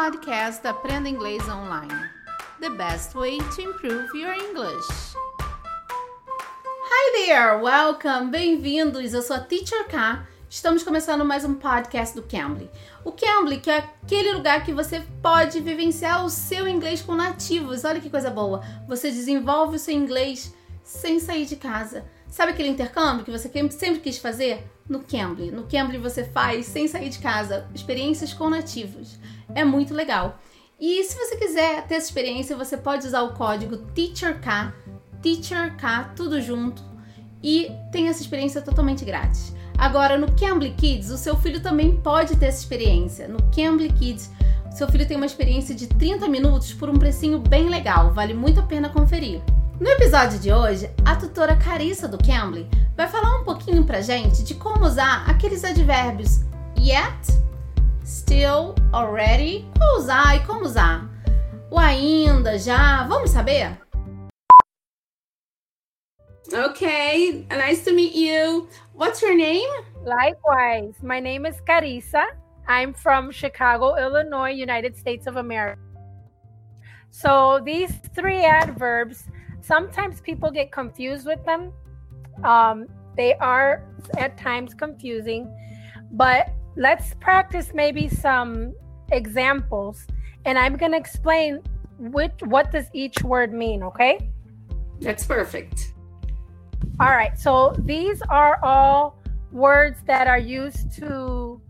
podcast Aprenda Inglês Online. The best way to improve your English. Hi there, welcome, bem-vindos. Eu sou a Teacher K. Estamos começando mais um podcast do Cambly. O Cambly, que é aquele lugar que você pode vivenciar o seu inglês com nativos. Olha que coisa boa. Você desenvolve o seu inglês sem sair de casa. Sabe aquele intercâmbio que você sempre quis fazer? No Cambly. No Cambly você faz sem sair de casa, experiências com nativos. É muito legal. E se você quiser ter essa experiência, você pode usar o código TEACHERK, TEACHERK, tudo junto, e tem essa experiência totalmente grátis. Agora, no Cambly Kids, o seu filho também pode ter essa experiência. No Cambly Kids, seu filho tem uma experiência de 30 minutos por um precinho bem legal, vale muito a pena conferir. No episódio de hoje, a tutora Carissa do Cambly vai falar um pouquinho pra gente de como usar aqueles advérbios yet, still, already, qual usar e como usar. O ainda, já, vamos saber? Okay, nice to meet you. What's your name? Likewise, my name is Carissa. I'm from Chicago, Illinois, United States of America. So these three adverbs sometimes people get confused with them. Um, they are at times confusing, but let's practice maybe some examples, and I'm going to explain which what does each word mean. Okay. That's perfect. All right. So these are all words that are used to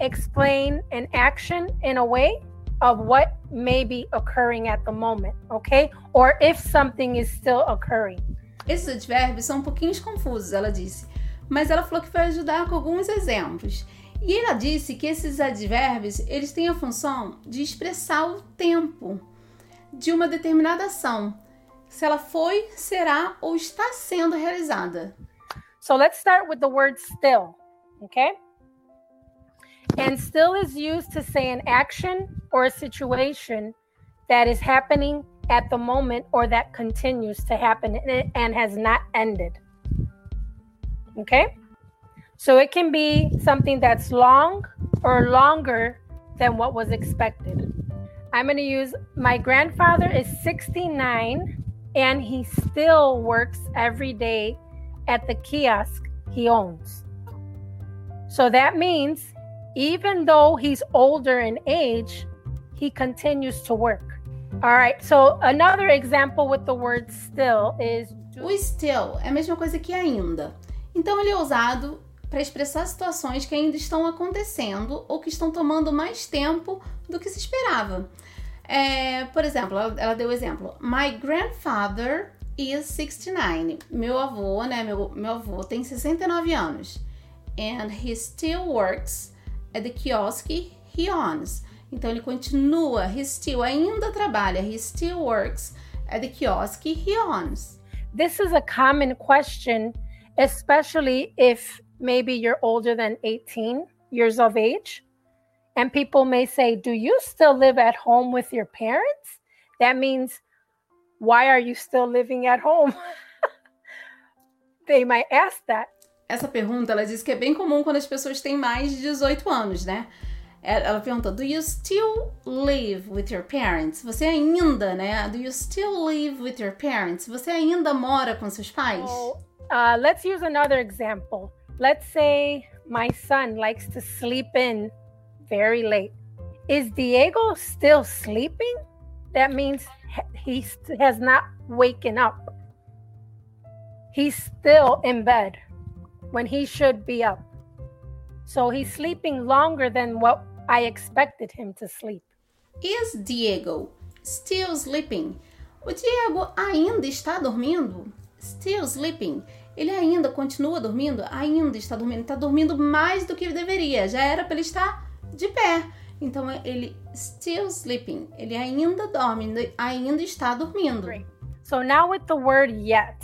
explain an action in a way of what may be occurring at the moment, ok? Or if something is still occurring. Esses advérbios são um pouquinho confusos, ela disse, mas ela falou que vai ajudar com alguns exemplos. E ela disse que esses advérbios, eles têm a função de expressar o tempo de uma determinada ação, se ela foi, será ou está sendo realizada. So let's start with the word still, okay? And still is used to say an action or a situation that is happening at the moment or that continues to happen and has not ended. Okay? So it can be something that's long or longer than what was expected. I'm going to use my grandfather is 69 and he still works every day at the kiosk he owns. So that means even though he's older in age, he continues to work. All right, so another example with the word still is o still é a mesma coisa que ainda. Então ele é usado para expressar situações que ainda estão acontecendo ou que estão tomando mais tempo do que se esperava. É, por exemplo, ela, ela deu o exemplo: My grandfather is 69. Meu avô, né? Meu, meu avô tem 69 anos. And he still works at the kiosk he owns. Então ele continua, he still ainda trabalha, he still works at the kiosk he owns. This is a common question, especially if maybe you're older than 18 years of age. And people may say, Do you still live at home with your parents? That means, why are you still living at home? they might ask that. Essa pergunta, ela diz que é bem comum quando as pessoas têm mais de 18 anos, né? Ela pergunta: Do you still live with your parents? Você ainda, né? Do you still live with your parents? Você ainda mora com seus pais? So, uh, let's use another example. Let's say my son likes to sleep in very late. Is Diego still sleeping? That means he has not waken up. He's still in bed when he should be up. So he's sleeping longer than what I expected him to sleep. Is Diego still sleeping? O Diego ainda está dormindo? Still sleeping. Ele ainda continua dormindo? Ainda está dormindo. Está dormindo mais do que ele deveria. Já era para ele estar de pé. Então ele still sleeping. Ele ainda dorme, ainda está dormindo. Great. So now with the word yet.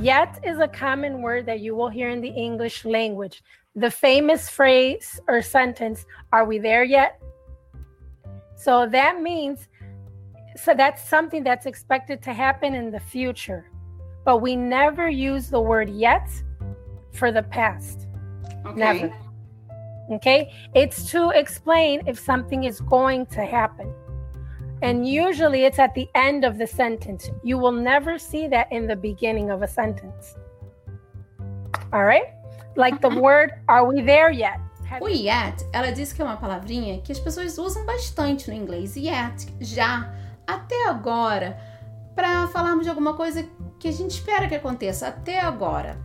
Yet is a common word that you will hear in the English language. the famous phrase or sentence, Are we there yet? So that means, so that's something that's expected to happen in the future. But we never use the word yet for the past. Okay. Never. Okay? It's to explain if something is going to happen. And usually it's at the end of the sentence. You will never see that in the beginning of a sentence. All right? Like the word, are we there yet? O yet, ela disse que é uma palavrinha que as pessoas usam bastante no inglês. Yet, já, até agora, para falarmos de alguma coisa que a gente espera que aconteça até agora.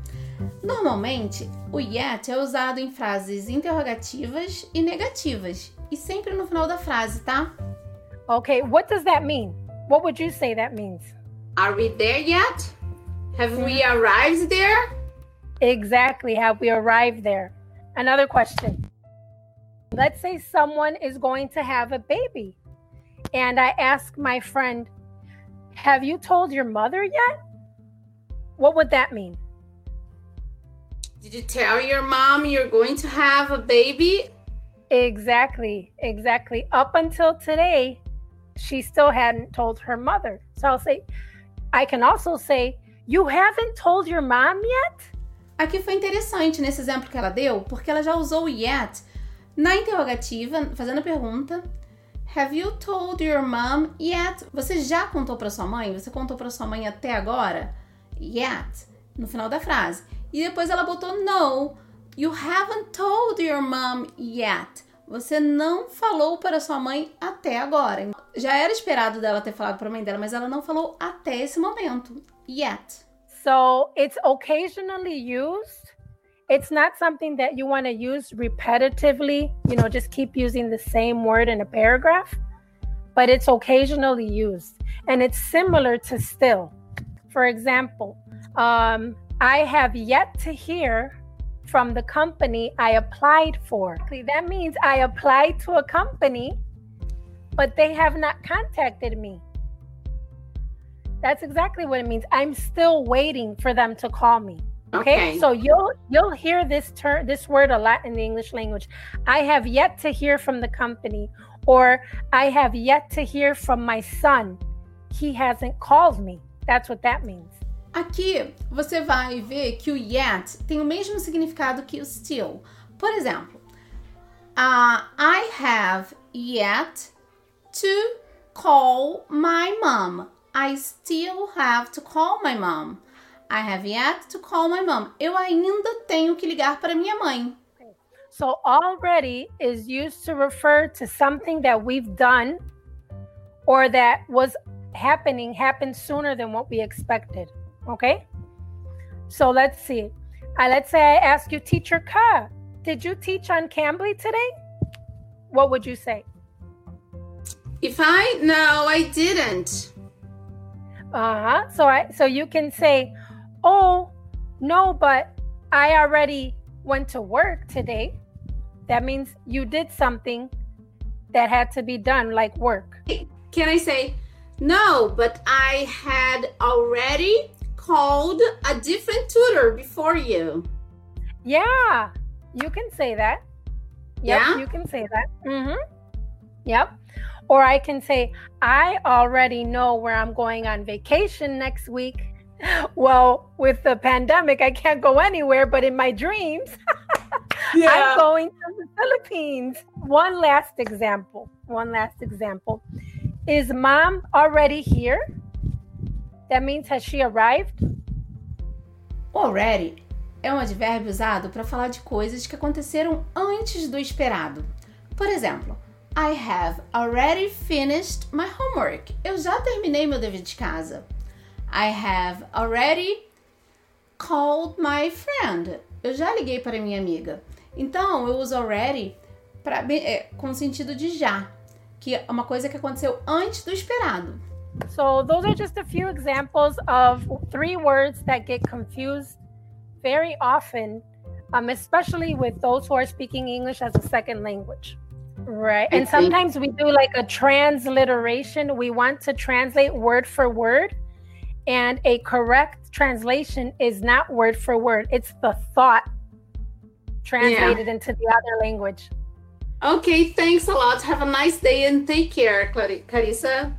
Normalmente, o yet é usado em frases interrogativas e negativas, e sempre no final da frase, tá? Okay, what does that mean? What would you say that means? Are we there yet? Have we hmm. arrived there? Exactly, have we arrived there? Another question. Let's say someone is going to have a baby, and I ask my friend, Have you told your mother yet? What would that mean? Did you tell your mom you're going to have a baby? Exactly, exactly. Up until today, she still hadn't told her mother. So I'll say, I can also say, You haven't told your mom yet? Aqui foi interessante nesse exemplo que ela deu, porque ela já usou o yet na interrogativa, fazendo a pergunta. Have you told your mom yet? Você já contou para sua mãe? Você contou para sua mãe até agora? Yet, no final da frase. E depois ela botou no. You haven't told your mom yet. Você não falou para sua mãe até agora. Já era esperado dela ter falado para a mãe dela, mas ela não falou até esse momento. Yet. So it's occasionally used. It's not something that you want to use repetitively, you know, just keep using the same word in a paragraph, but it's occasionally used. And it's similar to still. For example, um, I have yet to hear from the company I applied for. That means I applied to a company, but they have not contacted me. That's exactly what it means. I'm still waiting for them to call me. Okay? okay. So you'll you'll hear this term this word a lot in the English language. I have yet to hear from the company or I have yet to hear from my son. He hasn't called me. That's what that means. Aqui você vai ver que o yet tem o mesmo significado que o still. Por exemplo, uh, I have yet to call my mom. I still have to call my mom. I have yet to call my mom. Eu ainda tenho que ligar para minha mãe. So already is used to refer to something that we've done or that was happening happened sooner than what we expected. Okay? So let's see. Uh, let's say I ask you, Teacher Ka, did you teach on Cambly today? What would you say? If I no, I didn't. Uh-huh. So I so you can say, "Oh, no, but I already went to work today." That means you did something that had to be done like work. Can I say, "No, but I had already called a different tutor before you." Yeah, you can say that. Yep, yeah, you can say that. Mm-hmm. Yep. Or I can say, I already know where I'm going on vacation next week. Well, with the pandemic, I can't go anywhere, but in my dreams, yeah. I'm going to the Philippines. One last example. One last example. Is mom already here? That means has she arrived? Already é um advérbio usado para falar de coisas que aconteceram antes do esperado. Por exemplo, I have already finished my homework. Eu já terminei meu dever de casa. I have already called my friend. Eu já liguei para minha amiga. Então, eu uso already pra, é, com sentido de já, que é uma coisa que aconteceu antes do esperado. So, those are just a few examples of three words that get confused very often, um, especially with those who are speaking English as a second language. Right. and sometimes we do like a transliteration. We want to translate word for word. And a correct translation is not word for word, it's the thought translated yeah. into the other language. Okay, thanks a lot. Have a nice day and take care, Carissa.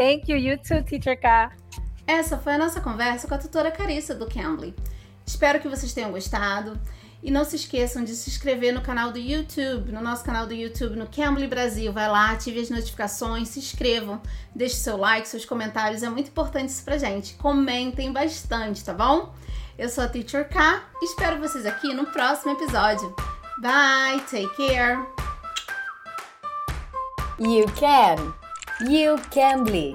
Thank you, you too, Teacher K. Essa foi a nossa conversa com a tutora Carissa do Cambly. Espero que vocês tenham gostado. E não se esqueçam de se inscrever no canal do YouTube, no nosso canal do YouTube, no Cambly Brasil. Vai lá, ative as notificações, se inscrevam, deixe seu like, seus comentários, é muito importante isso pra gente. Comentem bastante, tá bom? Eu sou a Teacher K, espero vocês aqui no próximo episódio. Bye, take care. You can. You can be.